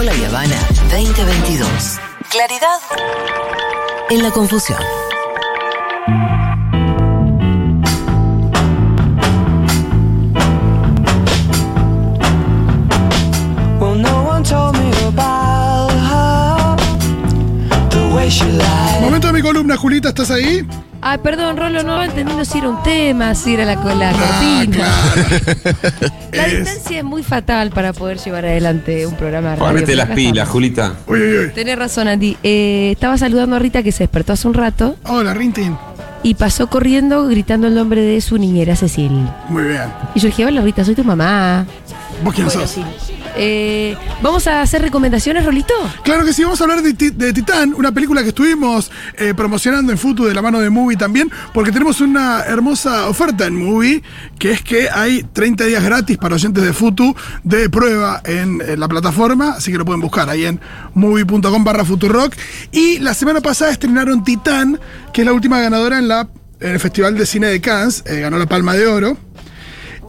Rola y Habana 2022. Claridad en la confusión. Julita, ¿estás ahí? Ay, perdón, Rolo, no entendiendo si era un tema, si era la, la Ah, cortina. claro. La Es- distancia es muy fatal para poder llevar adelante un programa de radio. Ponete pero las acá pilas, estamos. Julita. Uy, uy, uy. Tenés razón, Andy. Eh, estaba saludando a Rita que se despertó hace un rato Hola, Rintin. y pasó corriendo gritando el nombre de su niñera, Cecil. Muy bien. Y yo dije, hola Rita, soy tu mamá. ¿Vos quién Bueno, sos? sí. Eh, ¿Vamos a hacer recomendaciones, Rolito? Claro que sí, vamos a hablar de, de Titán, una película que estuvimos eh, promocionando en Futu de la mano de Movie también, porque tenemos una hermosa oferta en Movie, que es que hay 30 días gratis para oyentes de Futu de prueba en, la plataforma, así que lo pueden buscar ahí en movie.com barra Futurock. Y la semana pasada estrenaron Titán, que es la última ganadora en, la, en el Festival de Cine de Cannes, eh, ganó la Palma de Oro.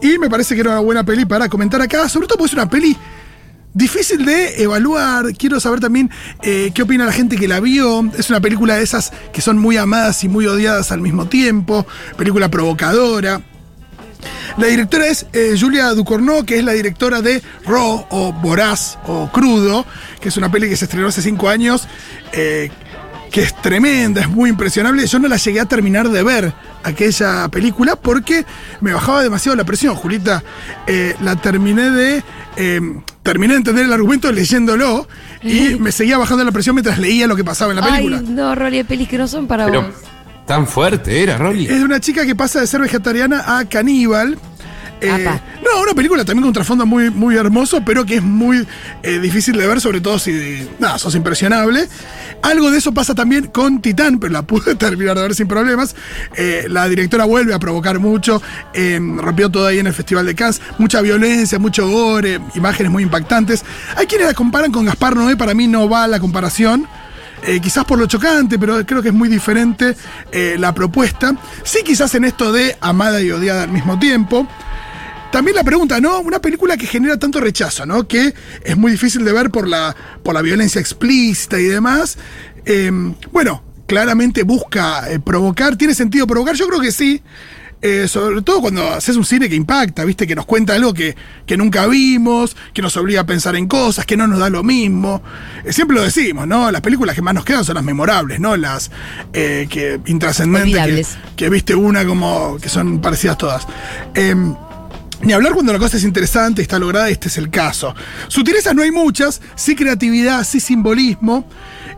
Y me parece que era una buena peli para comentar acá, sobre todo porque es una peli Difícil de evaluar, quiero saber también eh, qué opina la gente que la vio. Es una película de esas que son muy amadas y muy odiadas al mismo tiempo, película provocadora. La directora es eh, Julia Ducournau, que es la directora de Raw o Voraz o Crudo, que es una peli que se estrenó hace cinco años, eh, que es tremenda, es muy impresionable. Yo no la llegué a terminar de ver aquella película porque me bajaba demasiado la presión, Julita. Eh, la terminé de. eh, terminé de entender el argumento leyéndolo y me seguía bajando la presión mientras leía lo que pasaba en la película. Ay, no, Rolly, hay pelis que no son para Pero vos. tan fuerte era, Rolly. Es de una chica que pasa de ser vegetariana a caníbal. Eh, no, una película también con un trasfondo muy, muy hermoso, pero que es muy eh, difícil de ver, sobre todo si nada, sos impresionable. Algo de eso pasa también con Titán, pero la pude terminar de ver sin problemas. Eh, la directora vuelve a provocar mucho, eh, rompió todo ahí en el Festival de Cannes, mucha violencia, mucho gore, imágenes muy impactantes. Hay quienes la comparan con Gaspar Noé, para mí no va la comparación. Eh, quizás por lo chocante, pero creo que es muy diferente eh, la propuesta. Sí, quizás en esto de amada y odiada al mismo tiempo. También la pregunta, ¿no? Una película que genera tanto rechazo, ¿no? Que es muy difícil de ver por la, por la violencia explícita y demás. Eh, bueno, claramente busca eh, provocar. ¿Tiene sentido provocar? Yo creo que sí. Eh, sobre todo cuando haces un cine que impacta, ¿viste? Que nos cuenta algo que, que nunca vimos, que nos obliga a pensar en cosas, que no nos da lo mismo. Eh, siempre lo decimos, ¿no? Las películas que más nos quedan son las memorables, ¿no? Las eh, que intrascendentes. Que, que viste una como que son parecidas todas. Ni hablar cuando la cosa es interesante, está lograda, este es el caso. Sutilezas no hay muchas, sí creatividad, sí simbolismo.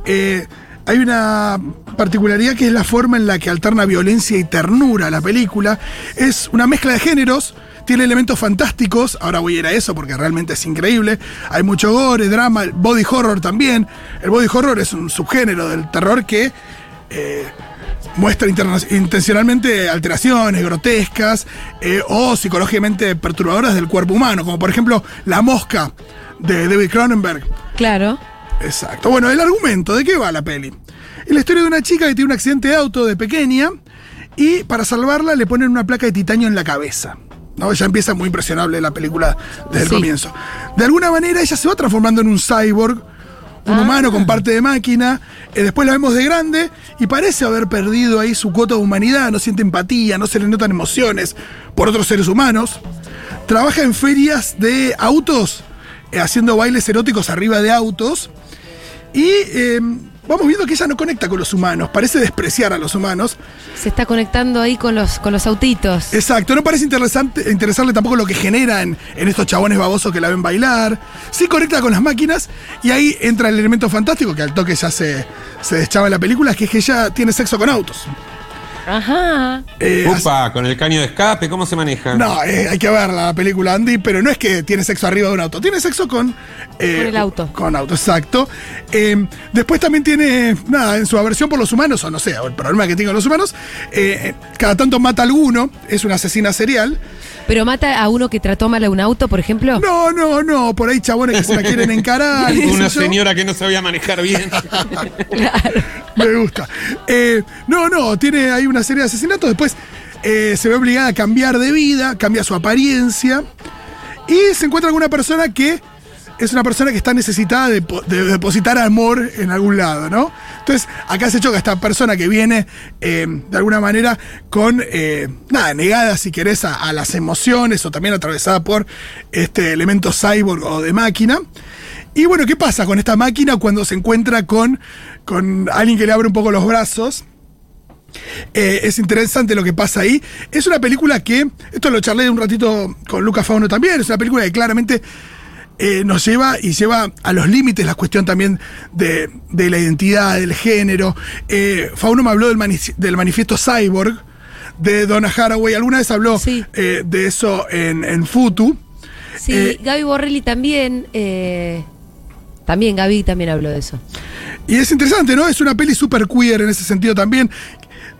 Eh, hay una particularidad que es la forma en la que alterna violencia y ternura la película. Es una mezcla de géneros, tiene elementos fantásticos, ahora voy a ir a eso porque realmente es increíble. Hay mucho gore, drama, body horror también. El body horror es un subgénero del terror que eh, muestra intencionalmente alteraciones grotescas eh, o psicológicamente perturbadoras del cuerpo humano, como por ejemplo La Mosca de David Cronenberg. Claro. Exacto. Bueno, el argumento, ¿de qué va la peli? Es la historia de una chica que tiene un accidente de auto de pequeña y para salvarla le ponen una placa de titanio en la cabeza. ¿no? Ya empieza muy impresionable la película desde el comienzo. De alguna manera ella se va transformando en un cyborg, un Ah. humano con parte de máquina. eh, después la vemos de grande y parece haber perdido ahí su cuota de humanidad, no siente empatía, no se le notan emociones por otros seres humanos. Trabaja en ferias de autos, eh, haciendo bailes eróticos arriba de autos. Y eh, vamos viendo que ella no conecta con los humanos, parece despreciar a los humanos. Se está conectando ahí con los, con los autitos. Exacto, no parece interesante, interesarle tampoco lo que genera en, en estos chabones babosos que la ven bailar. Sí conecta con las máquinas y ahí entra el elemento fantástico que al toque ya se, se deschaba en la película, que es que ella tiene sexo con autos. Ajá. Eh, Upa, con el caño de escape, ¿cómo se maneja? No, eh, hay que ver la película Andy, pero no es que tiene sexo arriba de un auto, tiene sexo con... eh, Con el auto. Con auto, exacto. Eh, después también tiene, nada, en su aversión por los humanos, o no sé, el problema que tiene con los humanos, eh, cada tanto mata a alguno, es una asesina serial. Pero mata a uno que trató mal a un auto, por ejemplo. No, no, no, por ahí chabones que se la quieren encarar. Una yo. señora que no sabía manejar bien. Me gusta. Eh, no, no, tiene ahí una serie de asesinatos. Después eh, se ve obligada a cambiar de vida, cambia su apariencia. Y se encuentra con una persona que es una persona que está necesitada de depositar amor en algún lado, ¿no? Entonces, acá se choca esta persona que viene eh, de alguna manera con, eh, nada, negada, si querés, a, a las emociones o también atravesada por este elemento cyborg o de máquina. Y bueno, ¿qué pasa con esta máquina cuando se encuentra con, con alguien que le abre un poco los brazos? Eh, es interesante lo que pasa ahí. Es una película que, esto lo charlé un ratito con Lucas Fauno también, es una película que claramente eh, nos lleva y lleva a los límites la cuestión también de, de la identidad, del género. Eh, Fauno me habló del, mani- del manifiesto Cyborg de Donna Haraway, alguna vez habló Sí. de eso en, en Futu. Sí, Gaby Borrelli también. también Gaby también habló de eso. Y es interesante, ¿no? Es una peli super queer en ese sentido también.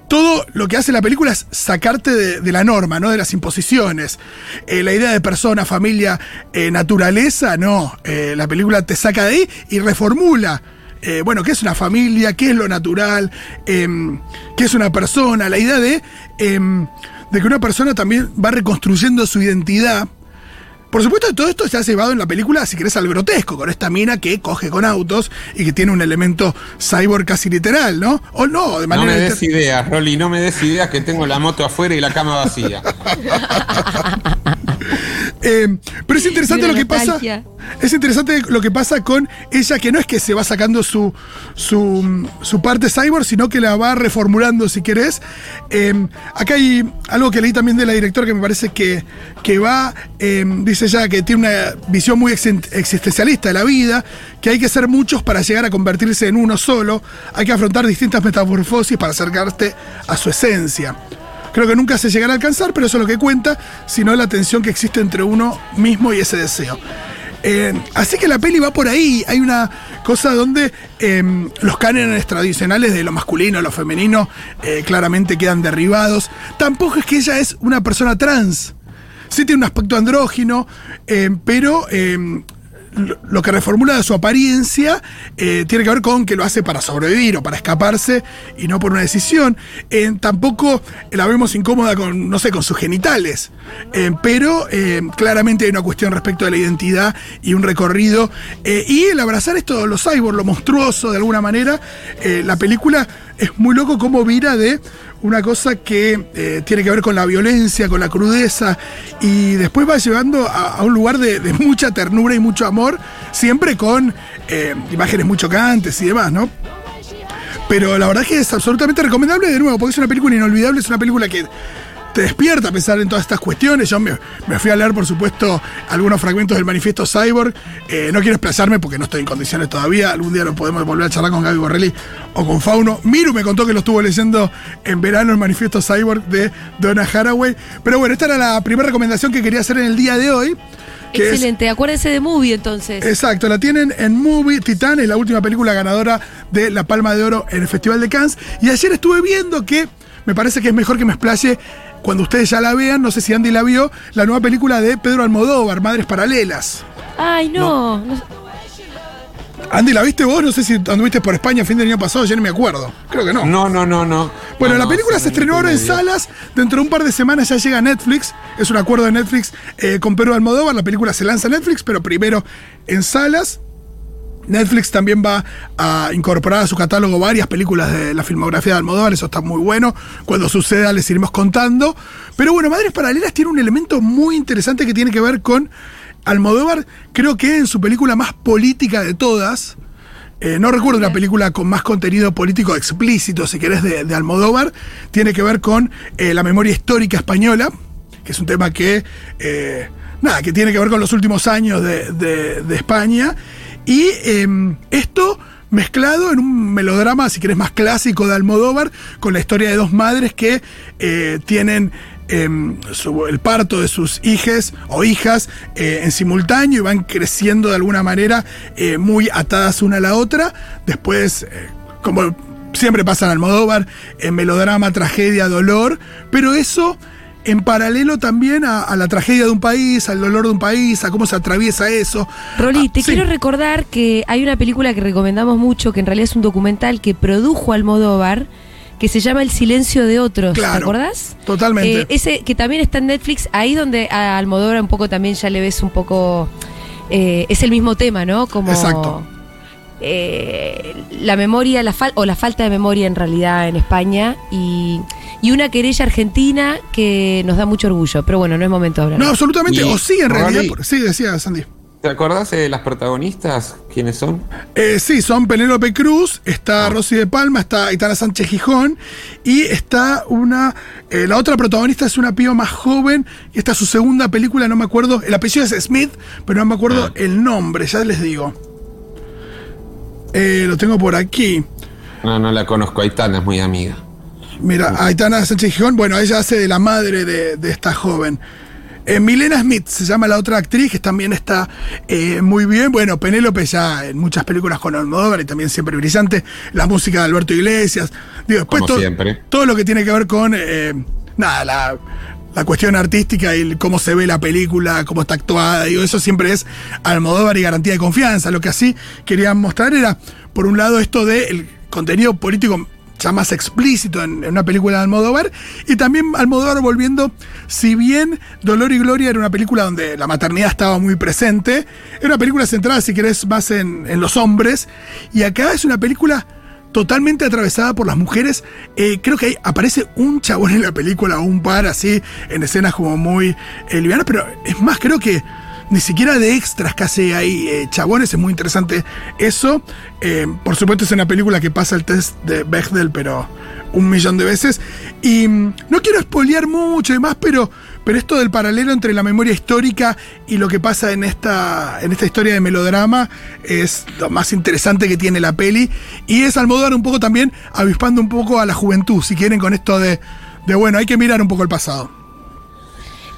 Todo lo que hace la película es sacarte de, la norma, ¿no? De las imposiciones. Eh, la idea de persona, familia, eh, naturaleza, no. Eh, la película te saca de ahí y reformula. bueno, ¿qué es una familia? ¿Qué es lo natural? Em, ¿Qué es una persona? La idea de, em, de que una persona también va reconstruyendo su identidad. Por supuesto, todo esto se ha llevado en la película, si querés, al grotesco, con esta mina que coge con autos y que tiene un elemento cyborg casi literal, ¿no? O no, de No manera. me des ideas, Rolly, no me des ideas que tengo la moto afuera y la cama vacía. Eh, pero es interesante lo que pasa. Es interesante lo que pasa con ella, que no es que se va sacando su, su, su parte cyborg, sino que la va reformulando, si querés. Eh, acá hay algo que leí también de la directora que me parece que, que va, eh, dice ella que tiene una visión muy existencialista de la vida, que hay que ser muchos para llegar a convertirse en uno solo, hay que afrontar distintas metamorfosis para acercarte a su esencia. Creo que nunca se llegará a alcanzar, pero eso es lo que cuenta, sino la tensión que existe entre uno mismo y ese deseo. Eh, así que la peli va por ahí. Hay una cosa donde eh, los cánones tradicionales de lo masculino, lo femenino, eh, claramente quedan derribados. Tampoco es que ella es una persona trans. Sí tiene un aspecto andrógino, eh, pero eh, lo- que reformula de su apariencia eh, tiene que ver con que lo hace para sobrevivir o para escaparse y no por una decisión. Eh, tampoco la vemos incómoda con, no sé, con sus genitales, Eh, pero claramente hay una cuestión respecto de la identidad y un recorrido. Y el abrazar esto, los cyborg, lo monstruoso de alguna manera, la película es muy loco cómo vira de una cosa que eh, tiene que ver con la violencia, con la crudeza, y después va llevando a, un lugar de, de mucha ternura y mucho amor, siempre con eh, imágenes muy chocantes y demás, ¿no? Pero la verdad es que es absolutamente recomendable, de nuevo, porque es una película inolvidable, es una película que te despierta a pensar en todas estas cuestiones. Yo me, me fui a leer, por supuesto, algunos fragmentos del manifiesto Cyborg. Eh, no quiero expresarme porque no estoy en condiciones todavía. Algún día lo podemos volver a charlar con Gaby Borrelli o con Fauno. Miru me contó que lo estuvo leyendo en verano el manifiesto Cyborg de Donna Haraway. Pero bueno, esta era la primera recomendación que quería hacer en el día de hoy. que es- Excelente, acuérdense de Movie entonces. Exacto, la tienen en Movie. Titán es la última película ganadora de la Palma de Oro en el Festival de Cannes. Y ayer estuve viendo que me parece que es mejor que me explaye cuando ustedes ya la vean. No sé si Andy la vio, la nueva película de Pedro Almodóvar, Madres Paralelas. Ay, no. no- Andy, ¿la viste vos? No sé si anduviste por España a fin del año pasado, ya no me acuerdo. Creo que no. No, no, no, no. Bueno, No, la película se estrenó ahora en medio. salas. Dentro de un par de semanas ya llega a Netflix. Es un acuerdo de Netflix eh, con Pedro Almodóvar. La película se lanza en Netflix, pero primero en salas. Netflix también va a incorporar a su catálogo varias películas de la filmografía de Almodóvar, eso está muy bueno. Cuando suceda les iremos contando. Pero bueno, Madres Paralelas tiene un elemento muy interesante que tiene que ver con Almodóvar, creo que en su película más política de todas. eh, no recuerdo una película con más contenido político explícito, si querés, de, de Almodóvar. Tiene que ver con eh, la memoria histórica española, que es un tema que, eh, nada, que tiene que ver con los últimos años de, de- de España. Y em, esto mezclado en un melodrama, si querés, más clásico de Almodóvar, con la historia de dos madres que eh, tienen em, el parto de sus hijes o hijas eh, en simultáneo y van creciendo de alguna manera eh, muy atadas una a la otra. Después, como siempre pasa en Almodóvar, en melodrama, tragedia, dolor, pero eso en paralelo también a, a la tragedia de un país, al dolor de un país, a cómo se atraviesa eso. Rolly, Ah, te sí. quiero recordar que hay una película que recomendamos mucho, que en realidad es un documental que produjo Almodóvar, que se llama El silencio de otros. Claro, ¿Te acordás? totalmente. Eh, ese que también está en Netflix, ahí donde a Almodóvar un poco también ya le ves un poco eh, es el mismo tema, ¿no? Como Exacto. eh, la memoria, la fal- o la falta de memoria en realidad en España y, y una querella argentina que nos da mucho orgullo. Pero bueno, no es momento de hablar. No, absolutamente. Y- o sí, en realidad. Por- sí, decía Sandy. ¿Te acordás de las protagonistas? ¿Quiénes son? Eh, sí, son Penélope Cruz, está Rosy de Palma, está Aitana Sánchez Gijón y está una. eh, la otra protagonista es una piba más joven y esta es su segunda película, no me acuerdo. El apellido es Smith, pero no me acuerdo Ah. el nombre, ya les digo. Eh, lo tengo por aquí. No, no la conozco. Aitana es muy amiga. Mira, Aitana Sánchez Gijón, bueno, ella hace de la madre de, de esta joven. Eh, Milena Smith se llama la otra actriz, que también está eh, muy bien. Bueno, Penélope ya en muchas películas con Almodóvar y también siempre brillante. La música de Alberto Iglesias. Digo, después Como todo, siempre. todo lo que tiene que ver con, eh, nada, la, la cuestión artística y el cómo se ve la película, cómo está actuada. Digo, eso siempre es Almodóvar y garantía de confianza. Lo que así querían mostrar era, por un lado, esto del contenido político ya más explícito en, una película de Almodóvar y también Almodóvar volviendo, si bien Dolor y Gloria era una película donde la maternidad estaba muy presente, era una película centrada, si querés, más en, los hombres y acá es una película totalmente atravesada por las mujeres. Eh, creo que ahí aparece un chabón en la película, un par así, en escenas como muy eh, livianas, pero es más, creo que ni siquiera de extras casi hay eh, chabones, es muy interesante eso. Eh, por supuesto es una película que pasa el test de Bechdel, pero un millón de veces. Y mm, no quiero spoilear mucho y más, pero, pero esto del paralelo entre la memoria histórica y lo que pasa en esta, en esta historia de melodrama es lo más interesante que tiene la peli. Y es Almodóvar un poco también avispando un poco a la juventud, si quieren, con esto de, de bueno, hay que mirar un poco el pasado.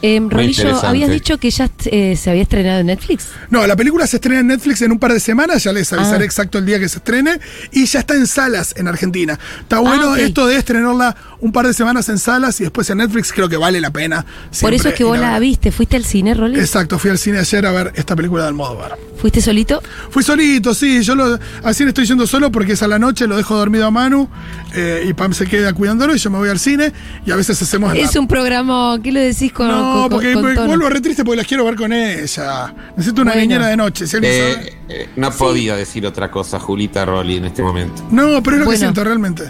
Eh, Rolillo, habías dicho que ya eh, se había estrenado en Netflix. No, la película se estrena en Netflix en un par de semanas, ya les avisaré Ah. exacto el día que se estrene, y ya está en salas en Argentina. Está bueno ok. esto de estrenarla un par de semanas en salas y después en Netflix, creo que vale la pena. Por eso es que vos la viste. ¿Fuiste al cine, Rolly? Exacto, fui al cine ayer a ver esta película de Almodóvar. ¿Fuiste solito? Fui solito, sí, yo lo, al cine estoy yendo solo porque es a la noche, lo dejo dormido a Manu eh, y Pam se queda cuidándolo y yo me voy al cine y a veces hacemos la- Es un programa, ¿qué lo decís con, No, con- porque con vuelvo re triste porque las quiero ver con ella. Necesito una Bueno. niñera de noche. Sabe- Eh, eh, no podía decir otra cosa, Julita Rolli, en este momento. No, pero es lo que siento realmente.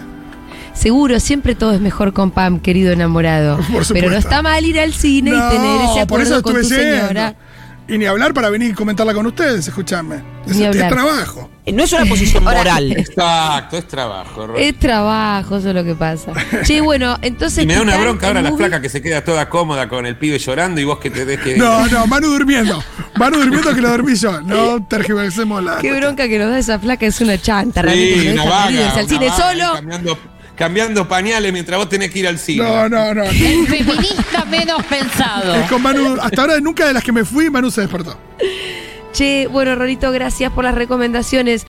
Seguro, siempre todo es mejor con Pam, querido enamorado. Por supuesto. Pero no está mal ir al cine y tener ese por eso acuerdo con tu señora. Y ni hablar para venir y comentarla con ustedes, escúchame. Es, trabajo. No es una posición moral. Exacto, es trabajo. Es trabajo, eso es lo que pasa. Che, bueno, entonces. Y me da una bronca ahora la movie- flaca que se queda toda cómoda con el pibe llorando y vos que te dejes. No, no, Manu durmiendo. Manu durmiendo que lo dormí yo. No tergiversemos la. Qué bronca que nos da esa flaca, es una chanta. realmente, Sí, que una salir vaga. al una cine vaga, solo. Cambiando, cambiando pañales mientras vos tenés que ir al cine. No, no, no. El feminista menos pensado. Es con Manu. Hasta ahora nunca de las que me fui, Manu se despertó. Che, bueno, Rolito, gracias por las recomendaciones.